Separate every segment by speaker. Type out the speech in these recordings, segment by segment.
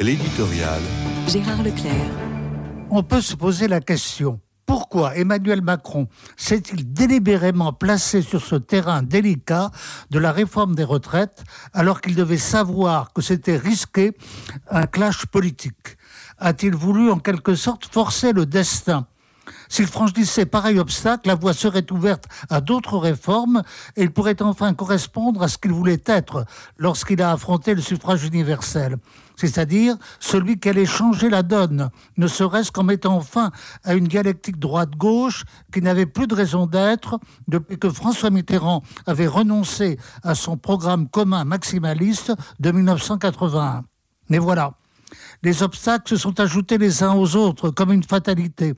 Speaker 1: L'éditorial.
Speaker 2: Gérard Leclerc.
Speaker 3: On peut se poser la question. Pourquoi Emmanuel Macron s'est-il délibérément placé sur ce terrain délicat de la réforme des retraites alors qu'il devait savoir que c'était risqué un clash politique? A-t-il voulu en quelque sorte forcer le destin s'il franchissait pareil obstacle, la voie serait ouverte à d'autres réformes et il pourrait enfin correspondre à ce qu'il voulait être lorsqu'il a affronté le suffrage universel, c'est-à-dire celui qui allait changer la donne, ne serait-ce qu'en mettant fin à une dialectique droite-gauche qui n'avait plus de raison d'être depuis que François Mitterrand avait renoncé à son programme commun maximaliste de 1981. Mais voilà, les obstacles se sont ajoutés les uns aux autres comme une fatalité.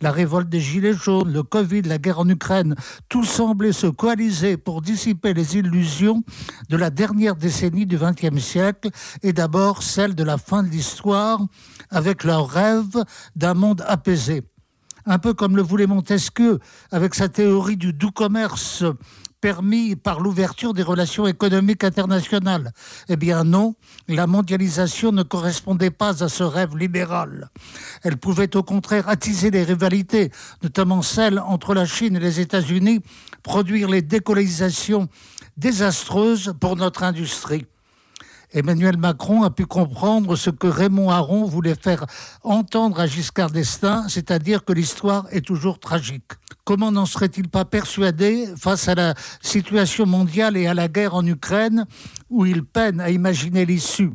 Speaker 3: La révolte des Gilets jaunes, le Covid, la guerre en Ukraine, tout semblait se coaliser pour dissiper les illusions de la dernière décennie du XXe siècle et d'abord celle de la fin de l'histoire avec leur rêve d'un monde apaisé. Un peu comme le voulait Montesquieu avec sa théorie du doux commerce permis par l'ouverture des relations économiques internationales. Eh bien non, la mondialisation ne correspondait pas à ce rêve libéral. Elle pouvait au contraire attiser les rivalités, notamment celles entre la Chine et les États-Unis, produire les décolonisations désastreuses pour notre industrie. Emmanuel Macron a pu comprendre ce que Raymond Aron voulait faire entendre à Giscard d'Estaing, c'est-à-dire que l'histoire est toujours tragique. Comment n'en serait-il pas persuadé face à la situation mondiale et à la guerre en Ukraine, où il peine à imaginer l'issue?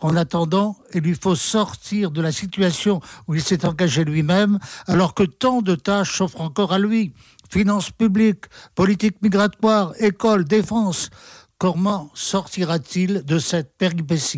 Speaker 3: En attendant, il lui faut sortir de la situation où il s'est engagé lui-même, alors que tant de tâches s'offrent encore à lui. Finances publiques, politique migratoire, école, défense. Comment sortira-t-il de cette péripétie?